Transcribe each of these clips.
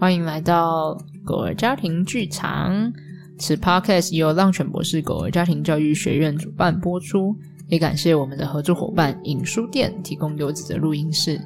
欢迎来到狗儿家庭剧场。此 podcast 由浪犬博士狗儿家庭教育学院主办播出，也感谢我们的合作伙伴影书店提供优质的录音室。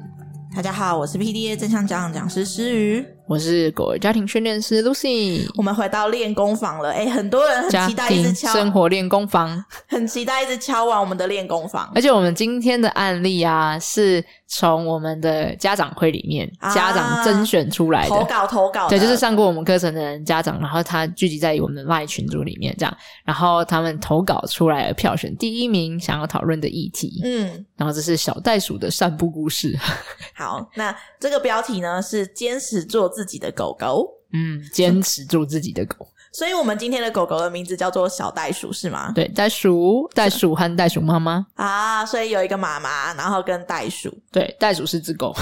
大家好，我是 PDA 正向讲讲师诗瑜。我是狗儿家庭训练师 Lucy，我们回到练功房了。哎，很多人很期待一直敲生活练功房，很期待一直敲完我们的练功房。而且我们今天的案例啊，是从我们的家长会里面、啊、家长甄选出来的投稿投稿，对，就是上过我们课程的人家长，然后他聚集在我们的 LINE 群组里面，这样，然后他们投稿出来了票选第一名想要讨论的议题。嗯，然后这是小袋鼠的散步故事。好，那这个标题呢是坚持做自己的狗狗。嗯，坚持住自己的狗，所以我们今天的狗狗的名字叫做小袋鼠，是吗？对，袋鼠、袋鼠和袋鼠妈妈啊，所以有一个妈妈，然后跟袋鼠，对，袋鼠是只狗，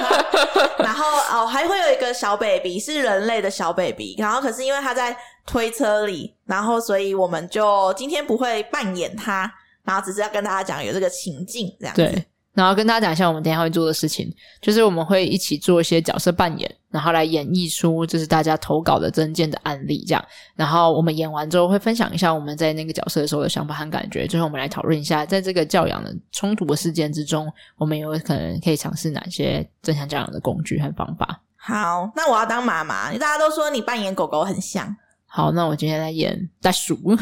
然后哦，还会有一个小 baby 是人类的小 baby，然后可是因为他在推车里，然后所以我们就今天不会扮演他，然后只是要跟大家讲有这个情境这样子。对。然后跟大家讲一下，我们等一下会做的事情，就是我们会一起做一些角色扮演，然后来演绎出就是大家投稿的真件的案例，这样。然后我们演完之后会分享一下我们在那个角色的时候的想法和感觉，最后我们来讨论一下，在这个教养的冲突的事件之中，我们有可能可以尝试哪些正向教养的工具和方法。好，那我要当妈妈，大家都说你扮演狗狗很像。好，那我今天来演袋鼠。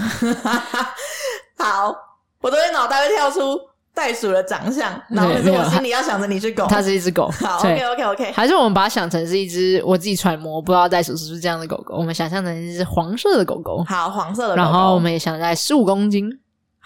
好，我都会脑袋会跳出。袋鼠的长相，然后可是我心里要想着你是狗，它是一只狗。好，OK OK OK，还是我们把它想成是一只我自己揣摩，不知道袋鼠是不是这样的狗狗。我们想象成一只黄色的狗狗，好，黄色的狗狗。然后我们也想在十五公斤。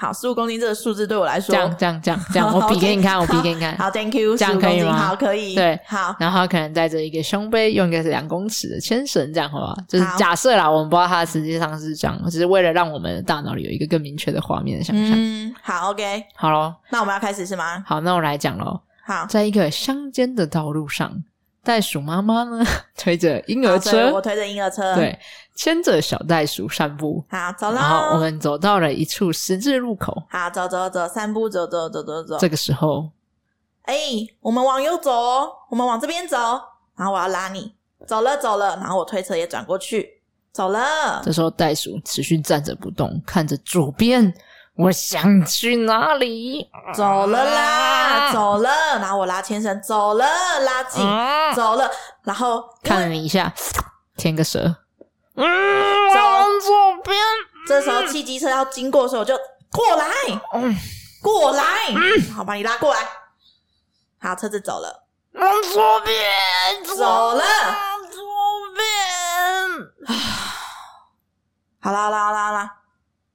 好，十五公斤这个数字对我来说，这样这样这样这样，我比给你看，我比给你看。好，Thank you，这样可以吗？好，可以。对，好。然后可能带着一个胸杯，用一个是两公尺的牵绳，这样好不好？就是假设啦，我们不知道它实际上是这样，只是为了让我们的大脑里有一个更明确的画面的想象。嗯，好，OK，好喽。那我们要开始是吗？好，那我来讲喽。好，在一个乡间的道路上，袋鼠妈妈呢 推着婴儿车，我推着婴儿车，对。牵着小袋鼠散步，好，走了。然后我们走到了一处十字路口，好，走走走，散步，走走走走走。这个时候，哎，我们往右走，我们往这边走，然后我要拉你，走了走了，然后我推车也转过去，走了。这时候袋鼠持续站着不动，看着左边，我想去哪里？走了啦，走了，然后我拉牵绳，走了，拉紧，啊、走了，然后看了你一下，舔个舌。嗯，走往左边。这时候汽机车要经过的时候，我就过来，嗯，过来，嗯，好，把你拉过来。好，车子走了，往左边，走了，左边。好啦，好啦，好啦，好啦，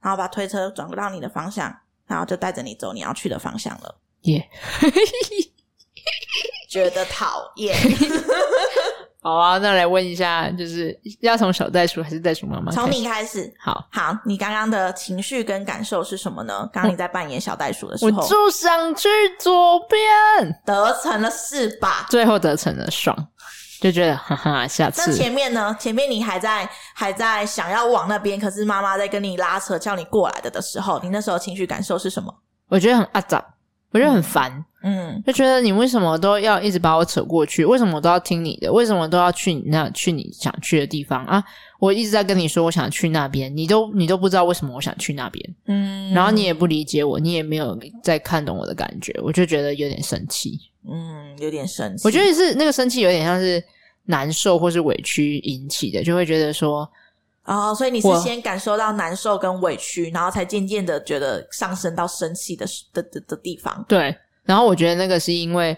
然后把推车转到你的方向，然后就带着你走你要去的方向了。耶，觉得讨厌。好啊，那来问一下，就是要从小袋鼠还是袋鼠妈妈？从你开始。好，好，你刚刚的情绪跟感受是什么呢？刚刚你在扮演小袋鼠的时候，我就想去左边，得逞了是吧？最后得逞了，爽，就觉得哈哈，下次。那前面呢？前面你还在还在想要往那边，可是妈妈在跟你拉扯，叫你过来的的时候，你那时候情绪感受是什么？我觉得很阿杂。我觉得很烦，嗯，就觉得你为什么都要一直把我扯过去？为什么我都要听你的？为什么都要去你那去你想去的地方啊？我一直在跟你说我想去那边，你都你都不知道为什么我想去那边，嗯，然后你也不理解我，你也没有在看懂我的感觉，我就觉得有点生气，嗯，有点生气。我觉得是那个生气有点像是难受或是委屈引起的，就会觉得说。啊、哦，所以你是先感受到难受跟委屈，然后才渐渐的觉得上升到生气的的的的地方。对，然后我觉得那个是因为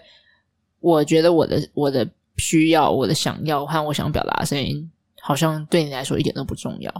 我觉得我的我的需要、我的想要和我想表达的声音，好像对你来说一点都不重要。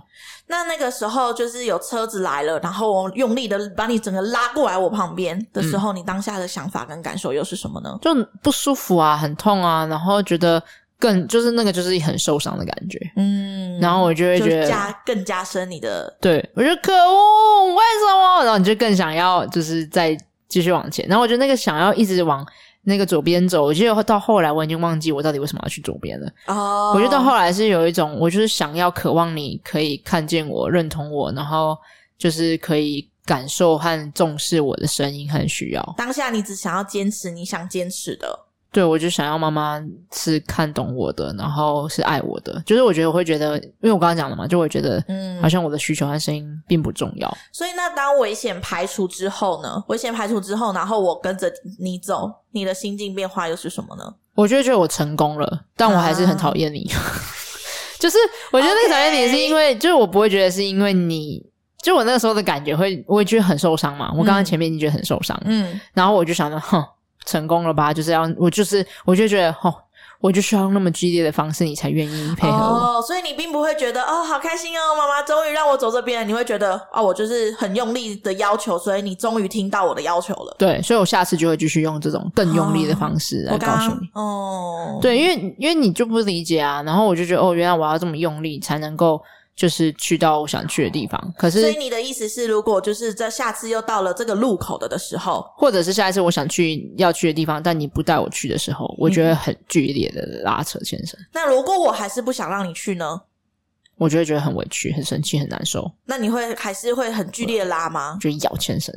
那那个时候就是有车子来了，然后我用力的把你整个拉过来我旁边的时候，嗯、你当下的想法跟感受又是什么呢？就不舒服啊，很痛啊，然后觉得。更就是那个，就是很受伤的感觉，嗯，然后我就会觉得加更加深你的，对，我觉得可恶，为什么？然后你就更想要，就是再继续往前。然后我觉得那个想要一直往那个左边走，我记得到后来我已经忘记我到底为什么要去左边了。哦，我觉得到后来是有一种，我就是想要渴望你可以看见我、认同我，然后就是可以感受和重视我的声音和需要。当下你只想要坚持你想坚持的。对，我就想要妈妈是看懂我的，然后是爱我的。就是我觉得我会觉得，因为我刚刚讲了嘛，就会觉得，嗯，好像我的需求和声音并不重要。所以那当危险排除之后呢？危险排除之后，然后我跟着你走，你的心境变化又是什么呢？我就觉得我成功了，但我还是很讨厌你。啊、就是我觉得那个讨厌你是因为.就是我不会觉得是因为你，就我那个时候的感觉会，我会觉得很受伤嘛。我刚刚前面已经觉得很受伤，嗯，然后我就想着，哼。成功了吧？就是要我，就是我就觉得，哦，我就需要用那么激烈的方式，你才愿意配合我。哦，所以你并不会觉得，哦，好开心哦，妈妈终于让我走这边。你会觉得，哦，我就是很用力的要求，所以你终于听到我的要求了。对，所以我下次就会继续用这种更用力的方式来告诉你。哦，对，因为因为你就不理解啊，然后我就觉得，哦，原来我要这么用力才能够。就是去到我想去的地方，可是，所以你的意思是，如果就是这下次又到了这个路口的的时候，或者是下一次我想去要去的地方，但你不带我去的时候，我觉得很剧烈的拉扯，先生。那如果我还是不想让你去呢？我就会觉得很委屈、很生气、很难受。那你会还是会很剧烈的拉吗？就咬先生。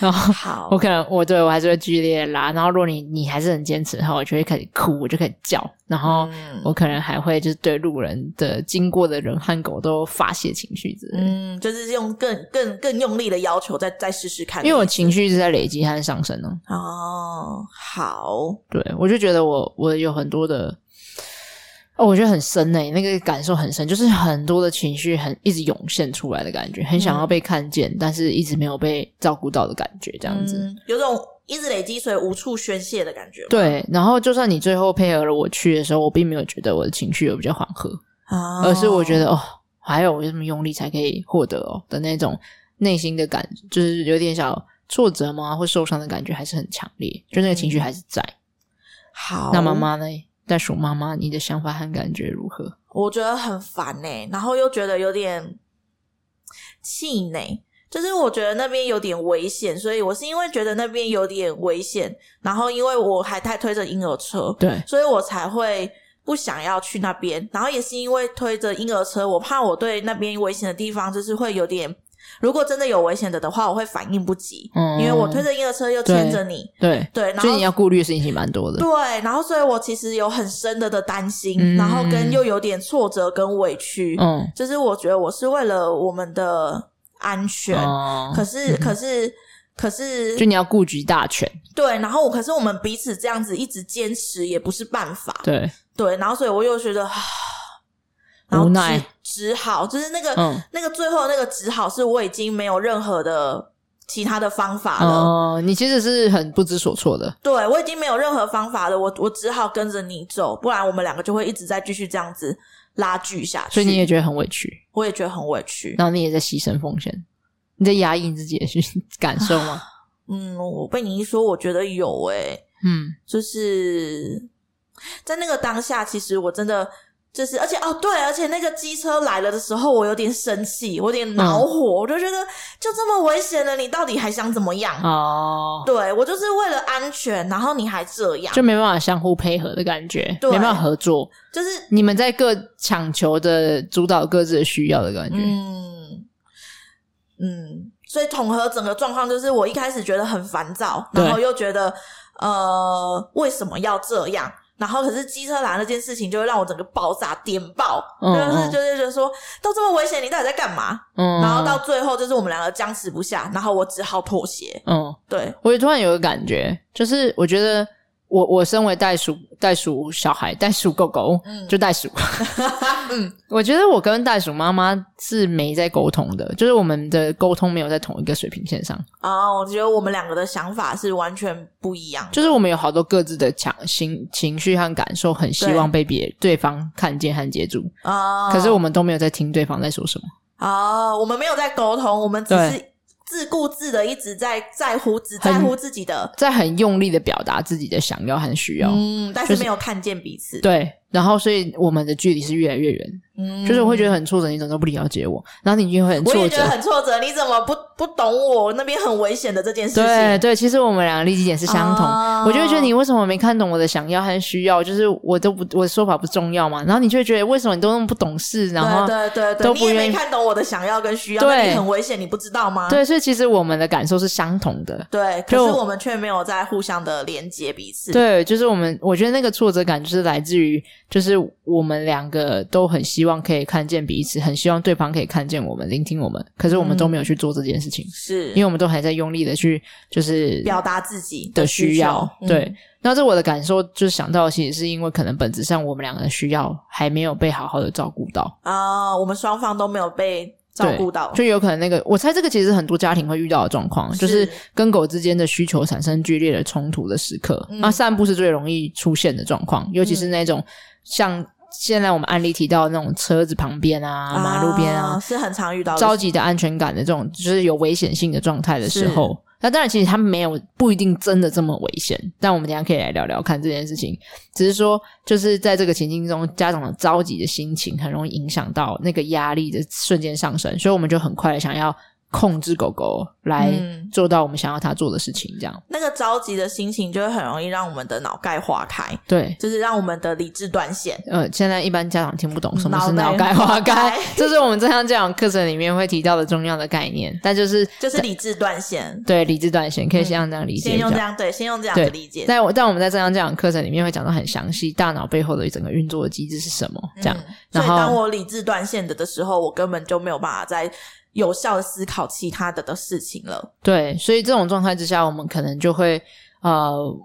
然后好，我可能我对我还是会剧烈拉，然后如果你你还是很坚持的话，我就会开始哭，我就开始叫，然后我可能还会就是对路人的经过的人和狗都发泄情绪之类，嗯，就是用更更更用力的要求再再试试看，因为我情绪一直在累积和上升呢。哦，好，对，我就觉得我我有很多的。哦，我觉得很深诶，那个感受很深，就是很多的情绪很一直涌现出来的感觉，很想要被看见，嗯、但是一直没有被照顾到的感觉，这样子，嗯、有种一直累积所以无处宣泄的感觉。对，然后就算你最后配合了我去的时候，我并没有觉得我的情绪有比较缓和，哦、而是我觉得哦，还有我这么用力才可以获得哦的那种内心的感，就是有点小挫折吗？或受伤的感觉还是很强烈，就那个情绪还是在。嗯、好，那妈妈呢？袋鼠妈妈，你的想法和感觉如何？我觉得很烦欸，然后又觉得有点气馁，就是我觉得那边有点危险，所以我是因为觉得那边有点危险，然后因为我还太推着婴儿车，对，所以我才会不想要去那边，然后也是因为推着婴儿车，我怕我对那边危险的地方就是会有点。如果真的有危险的的话，我会反应不及，嗯，因为我推着婴儿车又牵着你，对对，然后所以你要顾虑的事情蛮多的，对，然后所以我其实有很深的的担心，嗯、然后跟又有点挫折跟委屈，嗯，就是我觉得我是为了我们的安全，嗯、可是可是可是，就你要顾及大权，对，然后可是我们彼此这样子一直坚持也不是办法，对对，然后所以我又觉得。然后只只好就是那个、嗯、那个最后那个只好是我已经没有任何的其他的方法了。哦，你其实是很不知所措的。对，我已经没有任何方法了，我我只好跟着你走，不然我们两个就会一直在继续这样子拉锯下去。所以你也觉得很委屈，我也觉得很委屈。然后你也在牺牲奉献，你在压抑自己的感受吗？嗯，我被你一说，我觉得有诶、欸、嗯，就是在那个当下，其实我真的。就是，而且哦，对，而且那个机车来了的时候，我有点生气，我有点恼火，嗯、我就觉得就这么危险了，你到底还想怎么样？哦，对，我就是为了安全，然后你还这样，就没办法相互配合的感觉，对没办法合作，就是你们在各抢求的主导各自的需要的感觉。嗯嗯，所以统合整个状况，就是我一开始觉得很烦躁，然后又觉得呃，为什么要这样？然后，可是机车男那件事情就会让我整个爆炸点爆，嗯、就是就是觉得说，都这么危险，你到底在干嘛？嗯，然后到最后就是我们两个僵持不下，然后我只好妥协。嗯，对，我也突然有个感觉，就是我觉得。我我身为袋鼠袋鼠小孩袋鼠狗狗，嗯，就袋鼠，嗯，我觉得我跟袋鼠妈妈是没在沟通的，就是我们的沟通没有在同一个水平线上啊。我觉得我们两个的想法是完全不一样，就是我们有好多各自的强心情绪和感受，很希望被别对，对方看见和接住啊。可是我们都没有在听对方在说什么啊，我们没有在沟通，我们只是。自顾自的一直在在乎，只在乎自己的，在很用力的表达自己的想要和需要，嗯，但是没有看见彼此。对，然后所以我们的距离是越来越远。嗯，就是我会觉得很挫折，你怎么都不了解我，然后你就会很挫折。我也觉得很挫折，你怎么不不懂我那边很危险的这件事情？对对，其实我们两个立基点是相同。哦、我就会觉得你为什么没看懂我的想要和需要？就是我都不我的说法不重要嘛？然后你就会觉得为什么你都那么不懂事？然后对对对，都不愿意看懂我的想要跟需要，对，你很危险，你不知道吗？对，所以其实我们的感受是相同的。对，可是我们却没有在互相的连接彼此。对，就是我们，我觉得那个挫折感就是来自于，就是我们两个都很希望可以看见。彼此很希望对方可以看见我们、聆听我们，可是我们都没有去做这件事情，是。因为我们都还在用力的去就是表达自己的需要。对，那这我的感受就是想到，其实是因为可能本质上我们两个的需要还没有被好好的照顾到啊，我们双方都没有被照顾到，就有可能那个我猜这个其实很多家庭会遇到的状况，是就是跟狗之间的需求产生剧烈的冲突的时刻，那、嗯、散步是最容易出现的状况，尤其是那种像。现在我们案例提到的那种车子旁边啊、马路边啊，是很常遇到的着急的安全感的这种，就是有危险性的状态的时候。那当然，其实他们没有不一定真的这么危险。但我们等一下可以来聊聊看这件事情。只是说，就是在这个情境中，家长的着急的心情很容易影响到那个压力的瞬间上升，所以我们就很快的想要。控制狗狗来做到我们想要它做的事情，这样、嗯、那个着急的心情就会很容易让我们的脑盖化开，对，就是让我们的理智断线。呃，现在一般家长听不懂什么是脑盖化开，这是我们正向教养课程里面会提到的重要的概念。但就是就是理智断线，对，理智断线可以先让这样理解、嗯，先用这样对，先用这样的理解。但我但我们在正向教养课程里面会讲到很详细，大脑背后的一整个运作的机制是什么？这样，嗯、所以当我理智断线的的时候，我根本就没有办法在。有效的思考其他的的事情了。对，所以这种状态之下，我们可能就会呃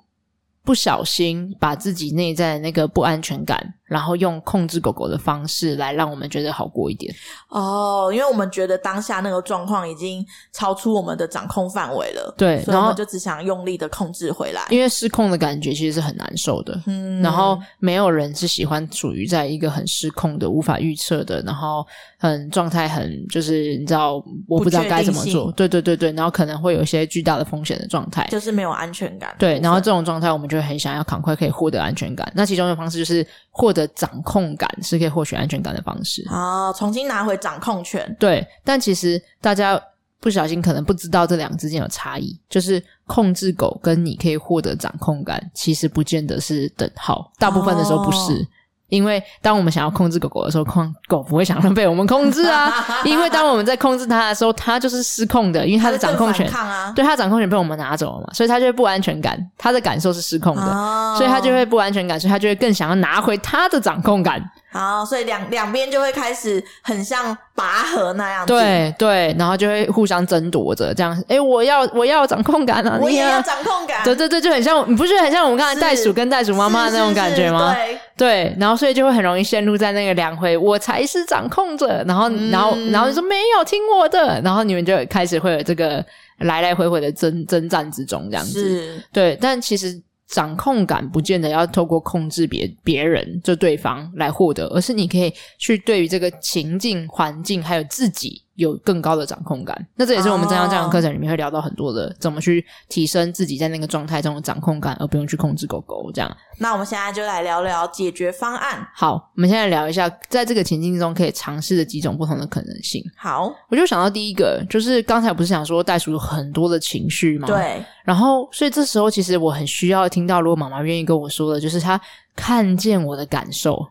不小心把自己内在的那个不安全感。然后用控制狗狗的方式来让我们觉得好过一点哦，因为我们觉得当下那个状况已经超出我们的掌控范围了，对，然后就只想用力的控制回来。因为失控的感觉其实是很难受的，嗯，然后没有人是喜欢处于在一个很失控的、无法预测的，然后很状态很就是你知道我不知道该怎么做，对对对对，然后可能会有一些巨大的风险的状态，就是没有安全感。对，然后这种状态我们就很想要赶快可以获得安全感。那其中的方式就是获得。的掌控感是可以获取安全感的方式啊，重新拿回掌控权。对，但其实大家不小心可能不知道这两个之间有差异，就是控制狗跟你可以获得掌控感，其实不见得是等号，大部分的时候不是。哦因为当我们想要控制狗狗的时候，控狗不会想要被我们控制啊。因为当我们在控制它的时候，它就是失控的，因为它的掌控权，啊、对它掌控权被我们拿走了嘛，所以它就会不安全感，它的感受是失控的，哦、所以它就会不安全感，所以它就会更想要拿回它的掌控感。好，所以两两边就会开始很像拔河那样子，对对，然后就会互相争夺着这样。诶，我要我要掌控感啊，我也要掌控感，对对对，就很像，你不觉得很像我们刚才袋鼠跟袋鼠妈妈的那种感觉吗？对对，然后所以就会很容易陷入在那个两回，我才是掌控者，然后、嗯、然后然后你说没有听我的，然后你们就开始会有这个来来回回的争争战之中这样子，对，但其实。掌控感不见得要透过控制别别人，就对方来获得，而是你可以去对于这个情境、环境还有自己。有更高的掌控感，那这也是我们正向教养课程里面会聊到很多的，oh. 怎么去提升自己在那个状态中的掌控感，而不用去控制狗狗这样。那我们现在就来聊聊解决方案。好，我们现在聊一下，在这个情境中可以尝试的几种不同的可能性。好，我就想到第一个，就是刚才不是想说袋鼠有很多的情绪吗？对。然后，所以这时候其实我很需要听到，如果妈妈愿意跟我说的，就是她看见我的感受。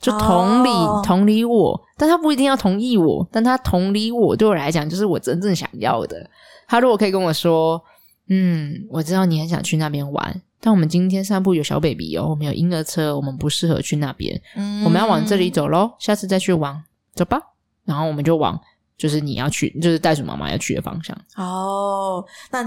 就同理，oh. 同理我，但他不一定要同意我，但他同理我，对我来讲就是我真正想要的。他如果可以跟我说，嗯，我知道你很想去那边玩，但我们今天散步有小 baby 哦，我们有婴儿车，我们不适合去那边，嗯，我们要往这里走咯，下次再去玩，走吧。然后我们就往就是你要去，就是袋鼠妈妈要去的方向。哦，那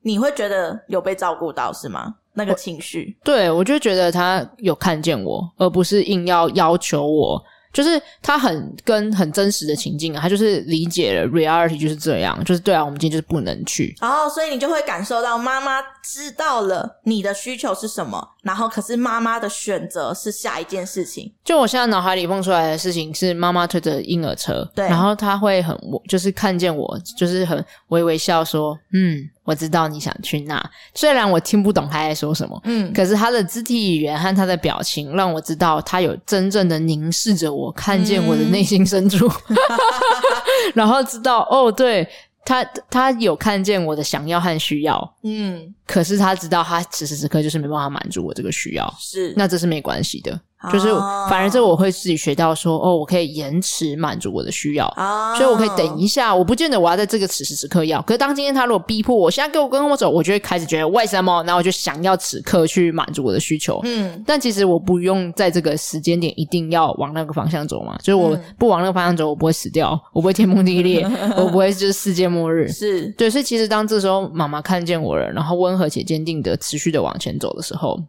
你会觉得有被照顾到是吗？那个情绪，对，我就觉得他有看见我，而不是硬要要求我。就是他很跟很真实的情境啊，他就是理解了 reality 就是这样，就是对啊，我们今天就是不能去。哦，所以你就会感受到妈妈知道了你的需求是什么，然后可是妈妈的选择是下一件事情。就我现在脑海里蹦出来的事情是妈妈推着婴儿车，对，然后他会很就是看见我，就是很微微笑说，嗯。我知道你想去那，虽然我听不懂他在说什么，嗯，可是他的肢体语言和他的表情让我知道他有真正的凝视着我，看见我的内心深处，嗯、然后知道哦，对。他他有看见我的想要和需要，嗯，可是他知道他此时此刻就是没办法满足我这个需要，是，那这是没关系的。就是，反而这我会自己学到说，哦，我可以延迟满足我的需要，哦，所以我可以等一下，我不见得我要在这个此时此刻要。可是当今天他如果逼迫我，现在给我跟我走，我就会开始觉得为什么？然后我就想要此刻去满足我的需求。嗯，但其实我不用在这个时间点一定要往那个方向走嘛。就是我不往那个方向走，我不会死掉，我不会天崩地裂，我不会就是世界末日。是对，所以其实当这时候妈妈看见我了，然后温和且坚定的持续的往前走的时候。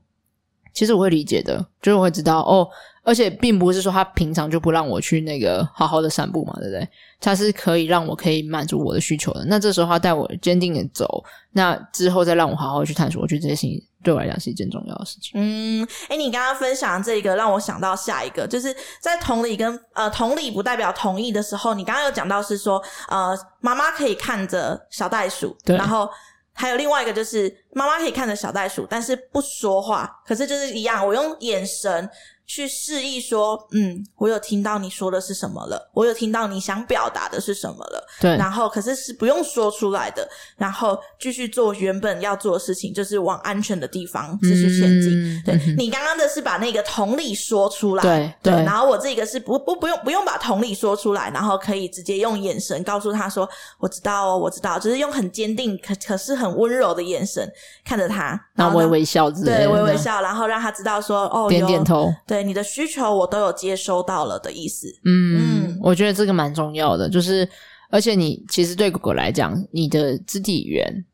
其实我会理解的，就是我会知道哦，而且并不是说他平常就不让我去那个好好的散步嘛，对不对？他是可以让我可以满足我的需求的。那这时候他带我坚定的走，那之后再让我好好去探索，我觉得这些事情对我来讲是一件重要的事情。嗯，哎，你刚刚分享这个让我想到下一个，就是在同理跟呃同理不代表同意的时候，你刚刚有讲到是说呃妈妈可以看着小袋鼠，对，然后。还有另外一个就是，妈妈可以看着小袋鼠，但是不说话。可是就是一样，我用眼神。去示意说，嗯，我有听到你说的是什么了，我有听到你想表达的是什么了，对。然后可是是不用说出来的，然后继续做原本要做的事情，就是往安全的地方继续前进。嗯、对、嗯、你刚刚的是把那个同理说出来，对。然后我这个是不不不用不用把同理说出来，然后可以直接用眼神告诉他说，我知道哦，我知道，就是用很坚定可可是很温柔的眼神看着他，然后微微笑着，对，微微笑，然后让他知道说，哦，点点头，对。对，你的需求我都有接收到了的意思。嗯，嗯，我觉得这个蛮重要的，就是而且你其实对狗狗来讲，你的肢体语言，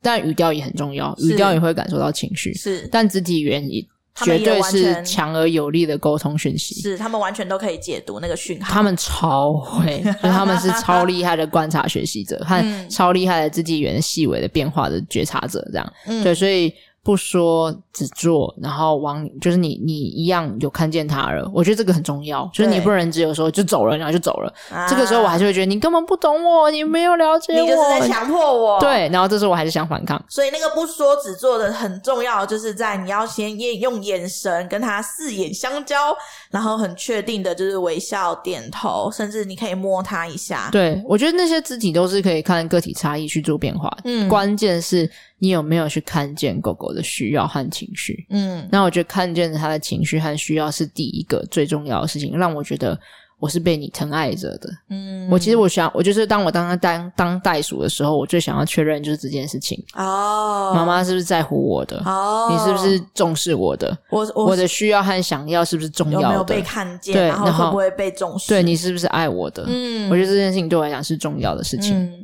但语调也很重要，语调也会感受到情绪。是，但肢体语言也绝对是强而有力的沟通讯息。是，他们完全都可以解读那个讯号。他们超会，就他们是超厉害的观察学习者，和超厉害的自己语言细微的变化的觉察者。这样，嗯，对，所以。不说只做，然后往就是你你一样有看见他了，我觉得这个很重要。就是你不能只有说就走了，然后就走了。啊、这个时候我还是会觉得你根本不懂我，你没有了解我，你就是在强迫我。对，然后这时候我还是想反抗。所以那个不说只做的很重要，就是在你要先用眼神跟他四眼相交，然后很确定的就是微笑点头，甚至你可以摸他一下。对，我觉得那些肢体都是可以看个体差异去做变化。嗯，关键是。你有没有去看见狗狗的需要和情绪？嗯，那我觉得看见它的情绪和需要是第一个最重要的事情，让我觉得我是被你疼爱着的。嗯，我其实我想，我就是当我当他当当袋鼠的时候，我最想要确认就是这件事情。哦，妈妈是不是在乎我的？哦，你是不是重视我的？我我，我的需要和想要是不是重要的？有没有被看见？对，然后会不会被重视？对，你是不是爱我的？嗯，我觉得这件事情对我来讲是重要的事情。嗯。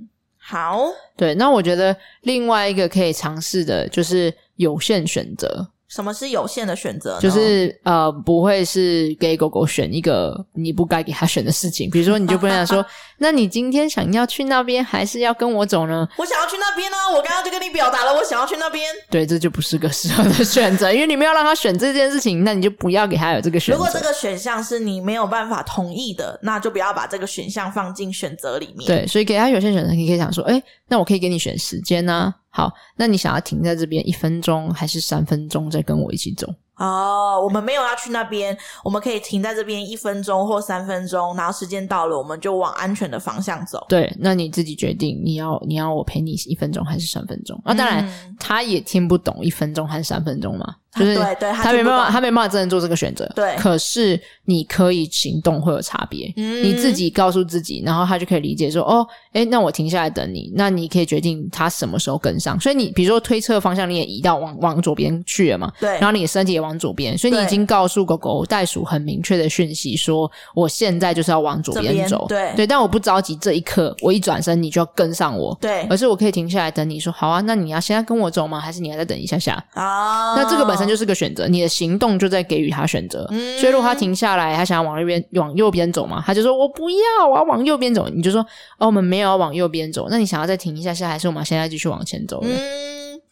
好，对，那我觉得另外一个可以尝试的就是有限选择。什么是有限的选择？就是呃，不会是给狗狗选一个你不该给它选的事情。比如说，你就不能说，那你今天想要去那边，还是要跟我走呢？我想要去那边呢、啊。我刚刚就跟你表达了，我想要去那边。对，这就不是个适合的选择，因为你没有让他选这件事情，那你就不要给他有这个选择。如果这个选项是你没有办法同意的，那就不要把这个选项放进选择里面。对，所以给他有限选择，你可以想说，哎，那我可以给你选时间呢、啊。好，那你想要停在这边一分钟，还是三分钟再跟我一起走？哦，我们没有要去那边，我们可以停在这边一分钟或三分钟，然后时间到了，我们就往安全的方向走。对，那你自己决定，你要你要我陪你一分钟还是三分钟？啊，当然，嗯，他也听不懂一分钟还是三分钟嘛。就是对对，他没办法，他没办法真的做这个选择。对，可是你可以行动会有差别。嗯，你自己告诉自己，然后他就可以理解说，哦，哎，那我停下来等你。那你可以决定他什么时候跟上。所以你比如说推车方向你也移到往往左边去了嘛？对。然后你的身体也往左边，所以你已经告诉狗狗袋鼠很明确的讯息，说我现在就是要往左边走。对对，但我不着急，这一刻我一转身你就要跟上我。对，而是我可以停下来等你说，好啊，那你要现在跟我走吗？还是你还在等一下下？啊，那这个本身就是个选择，你的行动就在给予他选择。嗯，所以如果他停下来，他想要往右边往右边走嘛，他就说：“我不要，我要往右边走。”你就说：“哦，我们没有要往右边走，那你想要再停一下下，还是我们现在继续往前走？”嗯，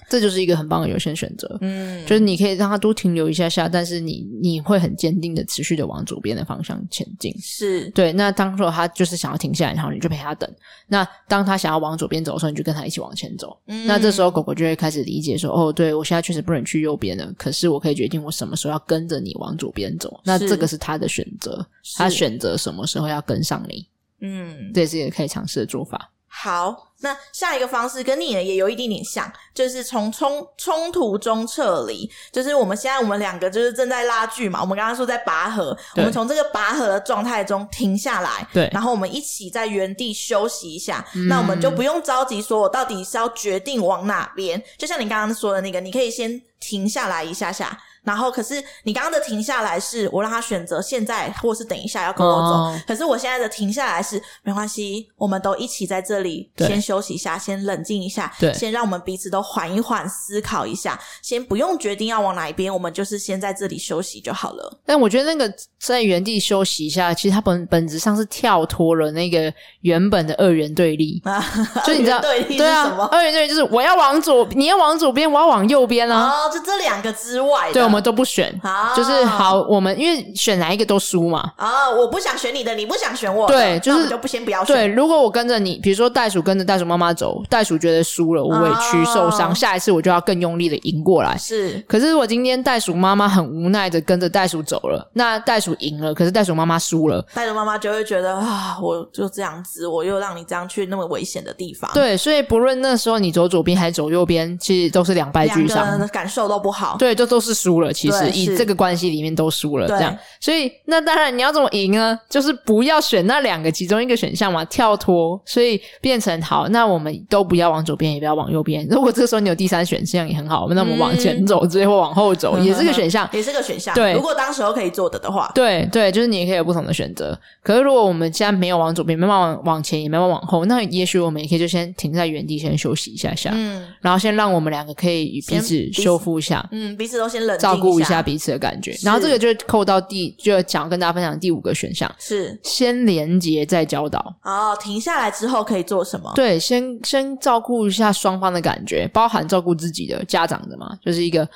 这就是一个很棒的优先选择。嗯，就是你可以让他多停留一下下，但是你你会很坚定的持续的往左边的方向前进。是对。那当说他就是想要停下来，然后你就陪他等。那当他想要往左边走的时候，你就跟他一起往前走。嗯，那这时候狗狗就会开始理解说：“哦，对，我现在确实不能去右边了，可是我可以决定我什么时候要跟着你往左边走。”那这个是他的选择，他选择什么时候要跟上你。嗯，这也是一个可以尝试的做法。好，那下一个方式跟你也有一点点像，就是从冲冲突中撤离。就是我们现在我们两个就是正在拉锯嘛，我们刚刚说在拔河，我们从这个拔河的状态中停下来，对，然后我们一起在原地休息一下。嗯、那我们就不用着急说，我到底是要决定往哪边。就像你刚刚说的那个，你可以先停下来一下下。然后，可是你刚刚的停下来是我让他选择现在，或是等一下要跟我走。哦、可是我现在的停下来是没关系，我们都一起在这里先休息一下，先冷静一下，对，先让我们彼此都缓一缓，思考一下，先不用决定要往哪一边，我们就是先在这里休息就好了。但我觉得那个在原地休息一下，其实它本本质上是跳脱了那个原本的二元对立啊，就你知道对立是什么？二元对立就是我要往左，你要往左边，我要往右边啊。哦，就这两个之外的，对。我们都不选，好就是好。我们因为选哪一个都输嘛。啊，我不想选你的，你不想选我。对，就是就不先不要选。对，如果我跟着你，比如说袋鼠跟着袋鼠妈妈走，袋鼠觉得输了，我委屈受伤，下一次我就要更用力的赢过来。是。可是我今天袋鼠妈妈很无奈的跟着袋鼠走了，那袋鼠赢了，可是袋鼠妈妈输了，袋鼠妈妈就会觉得啊，我就这样子，我又让你这样去那么危险的地方。对，所以不论那时候你走左边还是走右边，其实都是两败俱伤，感受都不好。对，这都是输了。其实以这个关系里面都输了，这样，所以那当然你要怎么赢呢？就是不要选那两个其中一个选项嘛，跳脱，所以变成好，那我们都不要往左边，也不要往右边。如果这个时候你有第三选项也很好，那我们往前走，直接或往后走，也是个选项，也是个选项。对，如果当时候可以做的的话，对对，就是你也可以有不同的选择。可是如果我们现在没有往左边，没办法往往前，也没办法往后，那也许我们也可以就先停在原地，先休息一下下，嗯，然后先让我们两个可以与彼此修复一下，嗯，彼此都先冷静照顾一下彼此的感觉。然后这个就扣到第，就想要跟大家分享第五个选项，是先连接再教导。哦，停下来之后可以做什么？对，先先照顾一下双方的感觉，包含照顾自己的家长的嘛，就是一个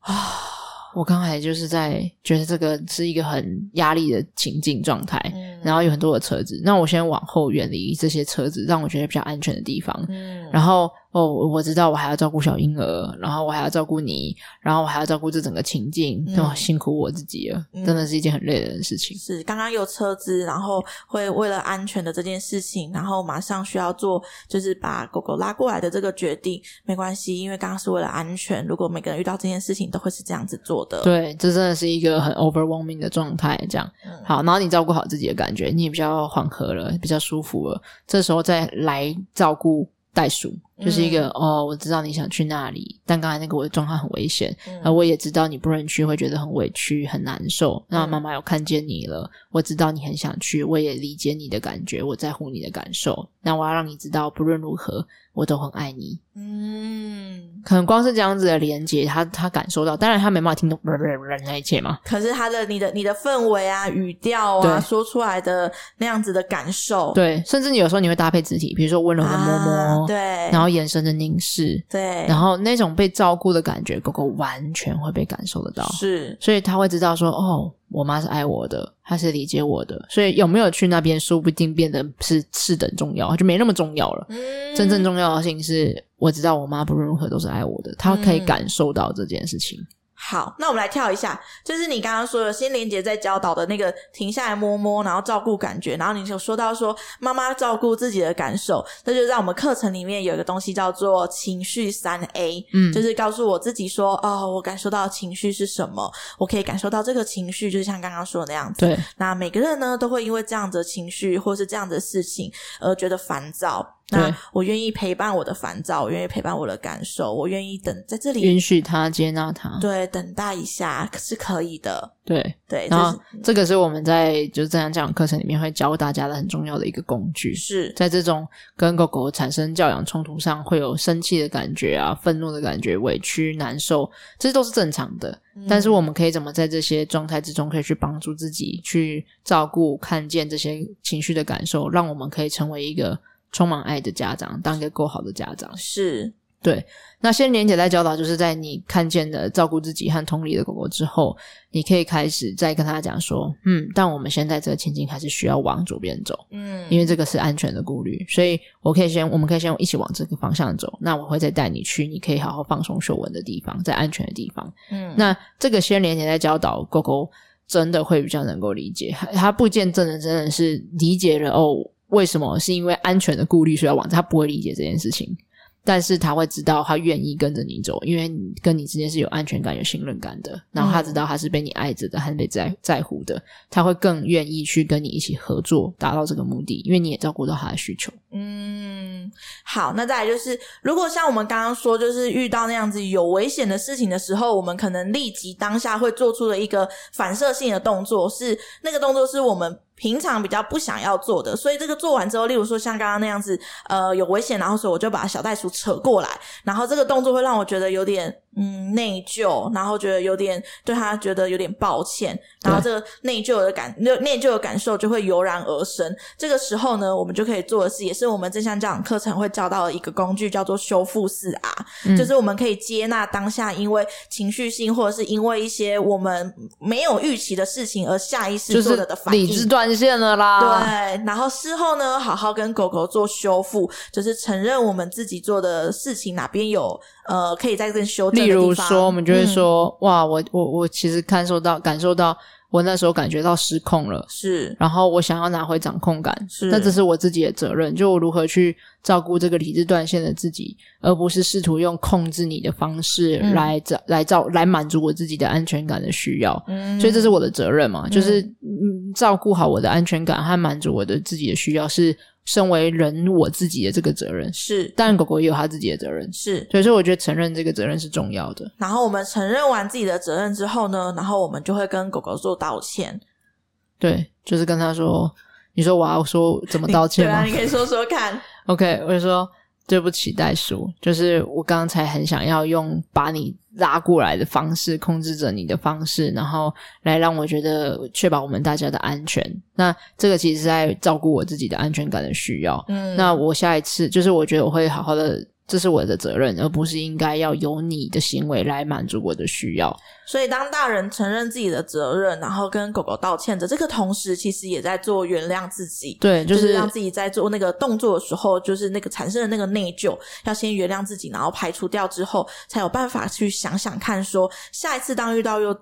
啊，我刚才就是在觉得这个是一个很压力的情境状态，嗯，然后有很多的车子，那我先往后远离这些车子，让我觉得比较安全的地方，嗯，然后。哦，我知道，我还要照顾小婴儿，然后我还要照顾你，然后我还要照顾这整个情境，嗯、哦，辛苦我自己了，嗯、真的是一件很累的事情。是，刚刚有车子，然后会为了安全的这件事情，然后马上需要做，就是把狗狗拉过来的这个决定，没关系，因为刚刚是为了安全。如果每个人遇到这件事情，都会是这样子做的。对，这真的是一个很 overwhelming 的状态。这样，嗯、好，然后你照顾好自己的感觉，你也比较缓和了，比较舒服了，这时候再来照顾袋鼠。就是一个、嗯、哦，我知道你想去那里，但刚才那个我的状况很危险，嗯、而我也知道你不能去，会觉得很委屈、很难受。那妈妈有看见你了，我知道你很想去，我也理解你的感觉，我在乎你的感受。那我要让你知道，不论如何，我都很爱你。嗯，可能光是这样子的连接，他他感受到，当然他没办法听懂那一切嘛。可是他的你的你的氛围啊、语调啊，对说出来的那样子的感受，对，甚至你有时候你会搭配肢体，比如说温柔的摸摸，啊、对，然后。眼神的凝视，对，然后那种被照顾的感觉，狗狗完全会被感受得到，是，所以他会知道说，哦，我妈是爱我的，她是理解我的，所以有没有去那边，说不定变得是次等重要，就没那么重要了。嗯，真正重要的事情是，我知道我妈不论如何都是爱我的，她可以感受到这件事情。好，那我们来跳一下，就是你刚刚说的心连杰在教导的那个停下来摸摸，然后照顾感觉，然后你就说到说妈妈照顾自己的感受，那就在我们课程里面有一个东西叫做情绪三 A，嗯，就是告诉我自己说，哦，我感受到情绪是什么，我可以感受到这个情绪，就是像刚刚说的那样子。对，那每个人呢都会因为这样的情绪或是这样的事情而觉得烦躁。那我愿意陪伴我的烦躁，我愿意陪伴我的感受，我愿意等在这里，允许他，接纳他，对，等待一下是可以的，对对。对然后这个是我们在就是这样讲课程里面会教大家的很重要的一个工具，是在这种跟狗狗产生教养冲突上，会有生气的感觉啊，愤怒的感觉，委屈、难受，这些都是正常的。嗯、但是我们可以怎么在这些状态之中，可以去帮助自己，去照顾、看见这些情绪的感受，让我们可以成为一个。充满爱的家长，当一个够好的家长。是，对。那先连结在教导，就是在你看见的照顾自己和同理的狗狗之后，你可以开始再跟他讲说，嗯，但我们现在这个情境还是需要往左边走，嗯，因为这个是安全的顾虑，所以我可以先，我们可以先一起往这个方向走。那我会再带你去，你可以好好放松嗅闻的地方，在安全的地方，嗯，那这个先连结在教导，狗狗真的会比较能够理解，它不见证的真的是理解了哦，为什么是因为安全的顾虑所以要往，他不会理解这件事情。但是他会知道，他愿意跟着你走，因为你跟你之间是有安全感、有信任感的。然后他知道他是被你爱着的，还是被在在乎的，他会更愿意去跟你一起合作，达到这个目的。因为你也照顾到他的需求。嗯，好，那再来就是，如果像我们刚刚说，就是遇到那样子有危险的事情的时候，我们可能立即当下会做出的一个反射性的动作，是那个动作是我们。平常比较不想要做的，所以这个做完之后，例如说像刚刚那样子，呃，有危险，然后所以我就把小袋鼠扯过来，然后这个动作会让我觉得有点。嗯，内疚，然后觉得有点对他觉得有点抱歉，然后这个内疚的感内内疚的感受就会油然而生。这个时候呢，我们就可以做的事，也是我们正向教养课程会教到的一个工具，叫做修复式啊嗯，就是我们可以接纳当下因为情绪性或者是因为一些我们没有预期的事情而下意识做的的反应，就是理智断线了啦。对，然后事后呢，好好跟狗狗做修复，就是承认我们自己做的事情哪边有。呃，可以再更修正。例如说，我们就会说，嗯、哇，我我我其实感受到感受到，我那时候感觉到失控了，是。然后我想要拿回掌控感，是。那这是我自己的责任，就我如何去照顾这个理智断线的自己，而不是试图用控制你的方式来照、嗯、来照来满足我自己的安全感的需要。嗯，所以这是我的责任嘛，就是嗯，照顾好我的安全感和满足我的自己的需要是。身为人，我自己的这个责任是，当然狗狗也有他自己的责任，是，所以说我觉得承认这个责任是重要的。然后我们承认完自己的责任之后呢，然后我们就会跟狗狗做道歉。对，就是跟他说，你说我要说怎么道歉吗？对啊，你可以说说看。OK，我就说。对不起，袋鼠，就是我刚才很想要用把你拉过来的方式，控制着你的方式，然后来让我觉得确保我们大家的安全。那这个其实是在照顾我自己的安全感的需要。嗯，那我下一次就是我觉得我会好好的。这是我的责任，而不是应该要由你的行为来满足我的需要。所以，当大人承认自己的责任，然后跟狗狗道歉的这个同时，其实也在做原谅自己。对，就是、就是让自己在做那个动作的时候，就是那个产生的那个内疚，要先原谅自己，然后排除掉之后，才有办法去想想看说，说下一次当遇到又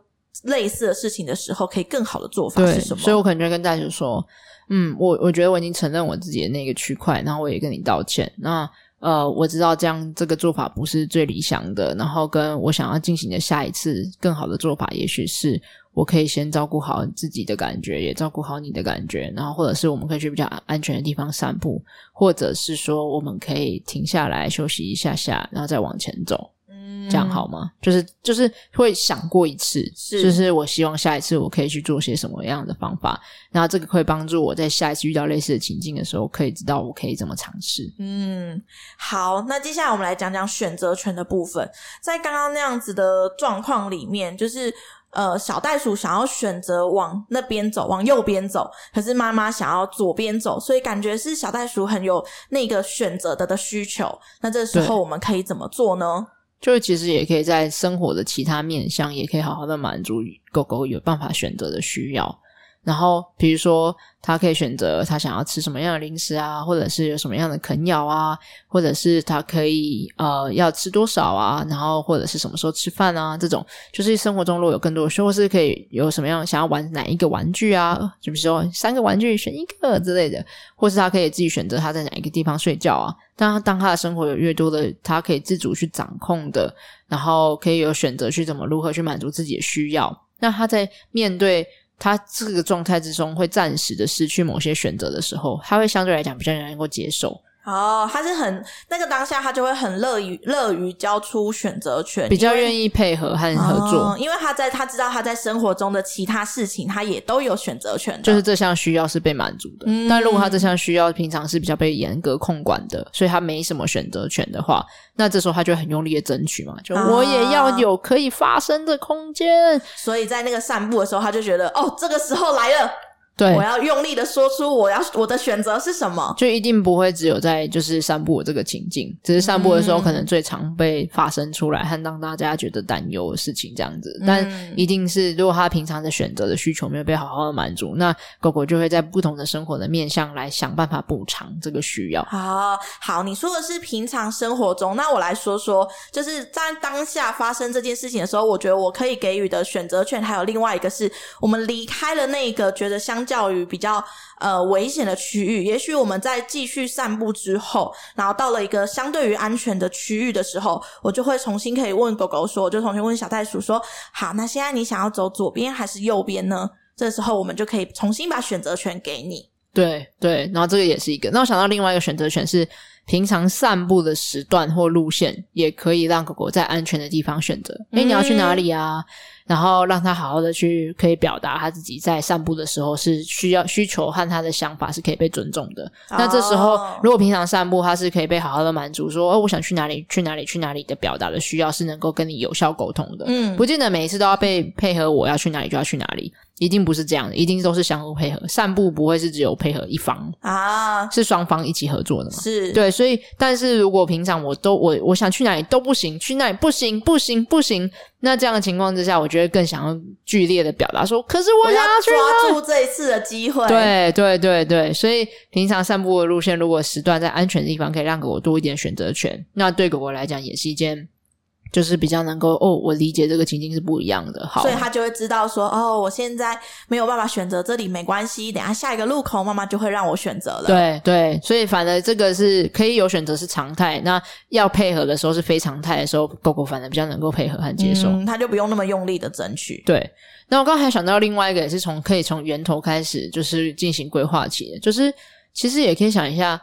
类似的事情的时候，可以更好的做法是什么？所以我可能就会跟大家说，嗯，我我觉得我已经承认我自己的那个区块，然后我也跟你道歉。那。呃，我知道这样这个做法不是最理想的，然后跟我想要进行的下一次更好的做法，也许是我可以先照顾好自己的感觉，也照顾好你的感觉，然后或者是我们可以去比较安全的地方散步，或者是说我们可以停下来休息一下下，然后再往前走。这样好吗？就是就是会想过一次，是就是我希望下一次我可以去做些什么样的方法，然后这个会帮助我在下一次遇到类似的情境的时候，可以知道我可以怎么尝试。嗯，好，那接下来我们来讲讲选择权的部分。在刚刚那样子的状况里面，就是呃，小袋鼠想要选择往那边走，往右边走，可是妈妈想要左边走，所以感觉是小袋鼠很有那个选择的的需求。那这时候我们可以怎么做呢？就其实也可以在生活的其他面向，也可以好好的满足狗狗有办法选择的需要。然后，比如说，他可以选择他想要吃什么样的零食啊，或者是有什么样的啃咬啊，或者是他可以呃要吃多少啊，然后或者是什么时候吃饭啊，这种就是生活中如果有更多的，或是可以有什么样想要玩哪一个玩具啊，就比如说三个玩具选一个之类的，或是他可以自己选择他在哪一个地方睡觉啊。当他当他的生活有越多的他可以自主去掌控的，然后可以有选择去怎么如何去满足自己的需要，那他在面对。他这个状态之中会暂时的失去某些选择的时候，他会相对来讲比较能够接受。哦，他是很那个当下，他就会很乐于乐于交出选择权，比较愿意配合和合作，哦，因为他在他知道他在生活中的其他事情，他也都有选择权，就是这项需要是被满足的。嗯，但如果他这项需要平常是比较被严格控管的，所以他没什么选择权的话，那这时候他就很用力的争取嘛，就我也要有可以发声的空间。所以在那个散步的时候，他就觉得哦，这个时候来了。对，我要用力的说出我要我的选择是什么，就一定不会只有在就是散步这个情境，只是散步的时候可能最常被发生出来和让大家觉得担忧的事情这样子，嗯、但一定是如果他平常的选择的需求没有被好好的满足，那狗狗就会在不同的生活的面向来想办法补偿这个需要。好好，你说的是平常生活中，那我来说说，就是在当下发生这件事情的时候，我觉得我可以给予的选择权还有另外一个是我们离开了那个觉得相教育比较呃危险的区域，也许我们在继续散步之后，然后到了一个相对于安全的区域的时候，我就会重新可以问狗狗说，我就重新问小袋鼠说，好，那现在你想要走左边还是右边呢？这时候我们就可以重新把选择权给你。对对，然后这个也是一个。那我想到另外一个选择权是，平常散步的时段或路线，也可以让狗狗在安全的地方选择。诶，你要去哪里啊？然后让它好好的去可以表达它自己在散步的时候是需要需求和它的想法是可以被尊重的。Oh. 那这时候如果平常散步它是可以被好好的满足说，说哦我想去哪里去哪里去哪里的表达的需要是能够跟你有效沟通的。嗯，不见得每一次都要被配合我要去哪里就要去哪里，一定不是这样的，一定都是相互配合。散步不会是只有配合一方啊，oh. 是双方一起合作的嘛？是对，所以但是如果平常我都我我想去哪里都不行，去那里不行不行不行。那这样的情况之下，我觉得更想要剧烈的表达说，可是我想要抓住这一次的机会。对对对对，所以平常散步的路线，如果时段在安全的地方，可以让狗狗多一点选择权，那对狗狗来讲也是一件。就是比较能够哦，我理解这个情境是不一样的，好，所以他就会知道说，哦，我现在没有办法选择这里，没关系，等下下一个路口妈妈就会让我选择了。对对，所以反而这个是可以有选择是常态，那要配合的时候是非常态的时候，狗狗反而比较能够配合和接受，嗯，他就不用那么用力的争取。对，那我刚才想到另外一个也是从可以从源头开始就是进行规划起的，就是其实也可以想一下。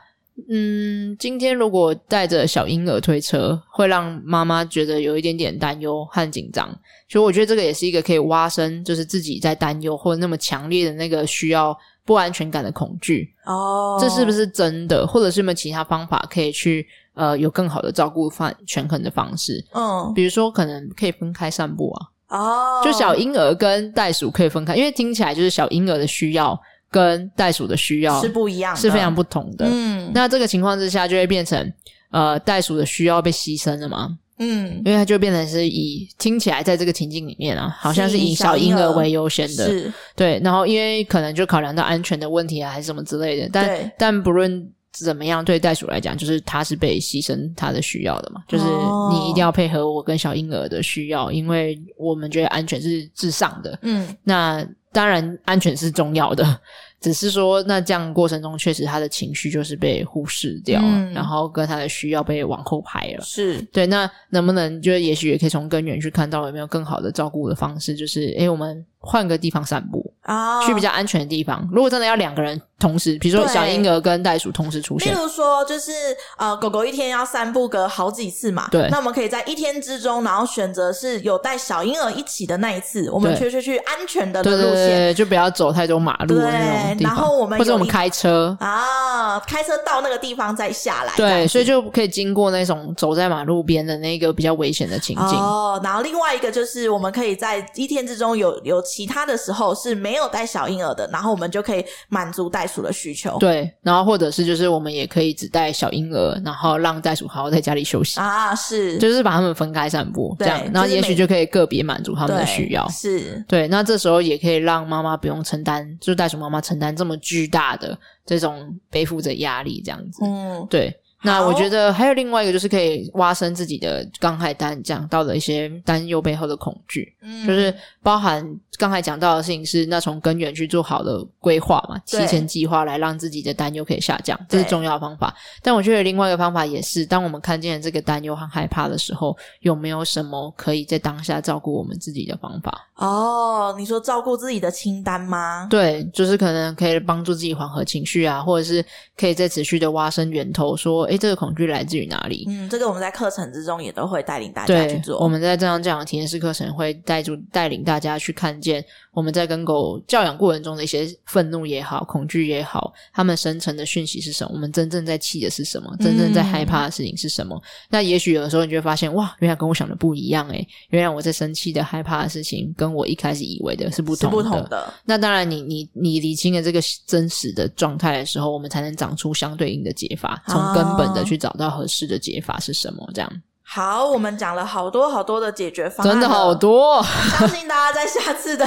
嗯，今天如果带着小婴儿推车，会让妈妈觉得有一点点担忧和紧张。所以我觉得这个也是一个可以挖深，就是自己在担忧或者那么强烈的那个需要不安全感的恐惧。哦，这是不是真的？或者是有没有其他方法可以去呃有更好的照顾范权衡的方式？嗯，比如说可能可以分开散步啊。哦，就小婴儿跟袋鼠可以分开，因为听起来就是小婴儿的需要。跟袋鼠的需要是不一样的，是非常不同的。嗯，那这个情况之下，就会变成呃，袋鼠的需要被牺牲了嘛？嗯，因为它就变成是以听起来在这个情境里面啊，好像是以小婴儿为优先的，是对。然后因为可能就考量到安全的问题啊，还是什么之类的。但但不论怎么样，对袋鼠来讲，就是它是被牺牲它的需要的嘛，就是你一定要配合我跟小婴儿的需要，因为我们觉得安全是至上的。嗯，那。当然，安全是重要的，只是说，那这样过程中，确实他的情绪就是被忽视掉了，嗯、然后跟他的需要被往后排了。是对，那能不能就也许也可以从根源去看到有没有更好的照顾的方式？就是，诶，我们换个地方散步啊，去比较安全的地方。如果真的要两个人。同时，比如说小婴儿跟袋鼠同时出现。例如说，就是呃，狗狗一天要散步个好几次嘛。对。那我们可以在一天之中，然后选择是有带小婴儿一起的那一次，我们去去去安全的路线，对对对，就不要走太多马路的那种地方。然后我们或者我们开车啊，开车到那个地方再下来。对，所以就可以经过那种走在马路边的那个比较危险的情境。哦，然后另外一个就是我们可以在一天之中有有其他的时候是没有带小婴儿的，然后我们就可以满足袋鼠的需求，对，然后或者是就是我们也可以只带小婴儿，然后让袋鼠好好在家里休息。啊，是，就是把它们分开散步，对这样，然后也许就可以个别满足他们的需要，是。对，那这时候也可以让妈妈不用承担，就是袋鼠妈妈承担这么巨大的这种背负着压力，这样子，嗯，对。那我觉得还有另外一个，就是可以挖深自己的刚才单讲到的一些担忧背后的恐惧，嗯，就是包含刚才讲到的事情是，那从根源去做好的规划嘛，提前计划来让自己的担忧可以下降，这是重要的方法。但我觉得另外一个方法也是，当我们看见了这个担忧和害怕的时候，有没有什么可以在当下照顾我们自己的方法？哦，你说照顾自己的清单吗？对，就是可能可以帮助自己缓和情绪啊，或者是可以再持续的挖深源头说。说，诶，这个恐惧来自于哪里？嗯，这个我们在课程之中也都会带领大家去做。我们在这样这样的体验式课程会带住带领大家去看见我们在跟狗教养过程中的一些愤怒也好、恐惧也好，他们生成的讯息是什么？我们真正在气的是什么？真正在害怕的事情是什么？嗯、那也许有的时候你就会发现，哇，原来跟我想的不一样诶，原来我在生气的、害怕的事情，跟我一开始以为的是不同的。不同的。那当然你，你你你理清了这个真实的状态的时候，我们才能长出相对应的解法，从根本的去找到合适的解法是什么？这样。好，我们讲了好多好多的解决方案，真的好多。相信大家在下次的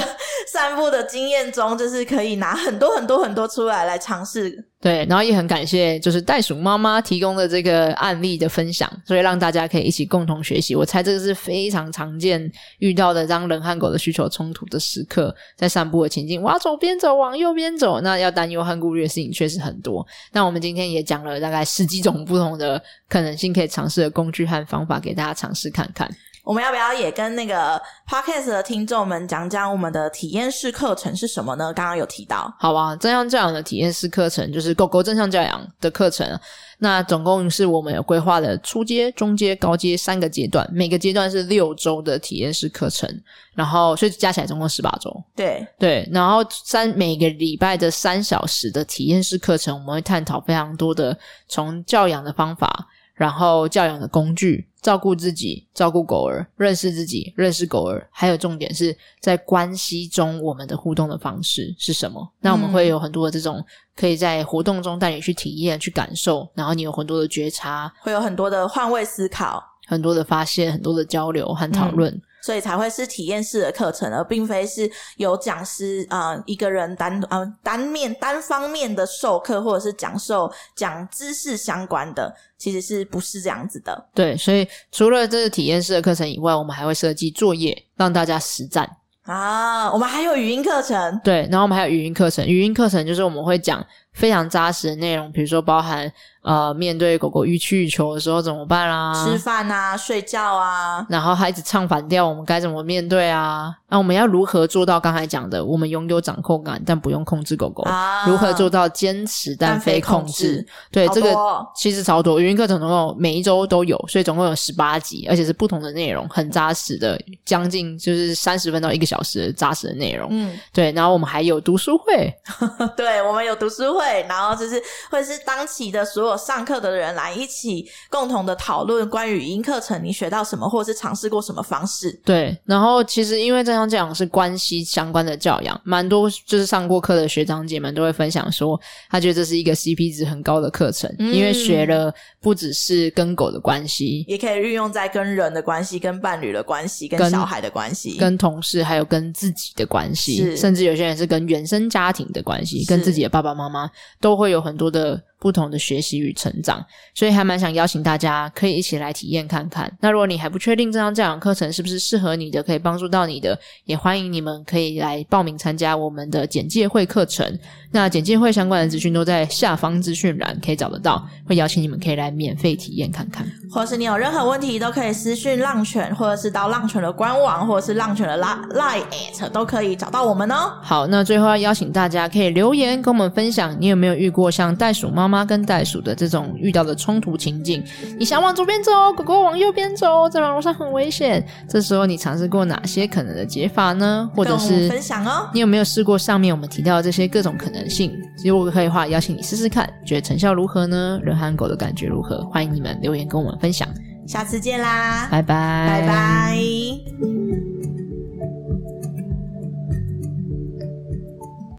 散步的经验中，就是可以拿很多很多很多出来来尝试。对，然后也很感谢，就是袋鼠妈妈提供的这个案例的分享，所以让大家可以一起共同学习。我猜这个是非常常见遇到的，让人和狗的需求冲突的时刻，在散步的情境，往左边走，往右边走，那要担忧和顾虑的事情确实很多。那我们今天也讲了大概十几种不同的可能性可以尝试的工具和方法，给大家尝试看看。我们要不要也跟那个 Podcast 的听众们讲讲我们的体验式课程是什么呢？刚刚有提到，好吧，正向教养的体验式课程就是狗狗正向教养的课程。那总共是我们有规划的初阶、中阶、高阶三个阶段，每个阶段是六周的体验式课程，然后所以加起来总共十八周。对对，然后三每个礼拜的三小时的体验式课程，我们会探讨非常多的从教养的方法。然后教养的工具，照顾自己，照顾狗儿，认识自己，认识狗儿，还有重点是在关系中，我们的互动的方式是什么？嗯、那我们会有很多的这种可以在活动中带你去体验、去感受，然后你有很多的觉察，会有很多的换位思考，很多的发现，很多的交流和讨论。嗯所以才会是体验式的课程，而并非是由讲师啊、呃、一个人单啊、呃、单面单方面的授课，或者是讲授讲知识相关的，其实是不是这样子的？对，所以除了这个体验式的课程以外，我们还会设计作业让大家实战啊。我们还有语音课程，对，然后我们还有语音课程，语音课程就是我们会讲非常扎实的内容，比如说包含。呃，面对狗狗欲取欲求的时候怎么办啊？吃饭啊，睡觉啊，然后孩子唱反调，我们该怎么面对啊？那我们要如何做到刚才讲的，我们拥有掌控感，但不用控制狗狗？啊、如何做到坚持但非控制？控制对，这个其实超多。语音课程总共每一周都有，所以总共有十八集，而且是不同的内容，很扎实的，将近就是三十分到一个小时的扎实的内容。嗯，对。然后我们还有读书会，对，我们有读书会，然后就是会是当期的所有。上课的人来一起共同的讨论关于语音课程，你学到什么，或者是尝试过什么方式？对，然后其实因为正向教养是关系相关的教养，蛮多就是上过课的学长姐们都会分享说，他觉得这是一个 CP 值很高的课程，嗯、因为学了不只是跟狗的关系，也可以运用在跟人的关系、跟伴侣的关系、跟小孩的关系、跟同事，还有跟自己的关系，甚至有些人是跟原生家庭的关系，跟自己的爸爸妈妈都会有很多的。不同的学习与成长，所以还蛮想邀请大家可以一起来体验看看。那如果你还不确定这堂教养课程是不是适合你的，可以帮助到你的，也欢迎你们可以来报名参加我们的简介会课程。那简介会相关的资讯都在下方资讯栏可以找得到，会邀请你们可以来免费体验看看。或是你有任何问题，都可以私讯浪犬，或者是到浪犬的官网，或者是浪犬的 Line at 都可以找到我们哦。好，那最后要邀请大家可以留言跟我们分享，你有没有遇过像袋鼠妈妈跟袋鼠的这种遇到的冲突情境？你想往左边走，狗狗往右边走，在马路上很危险。这时候你尝试过哪些可能的解法呢？或者是分享哦，你有没有试过上面我们提到的这些各种可能性？如果可以的话，邀请你试试看，觉得成效如何呢？人和狗的感觉如何？欢迎你们留言跟我们分享。下次见啦，拜拜，拜拜。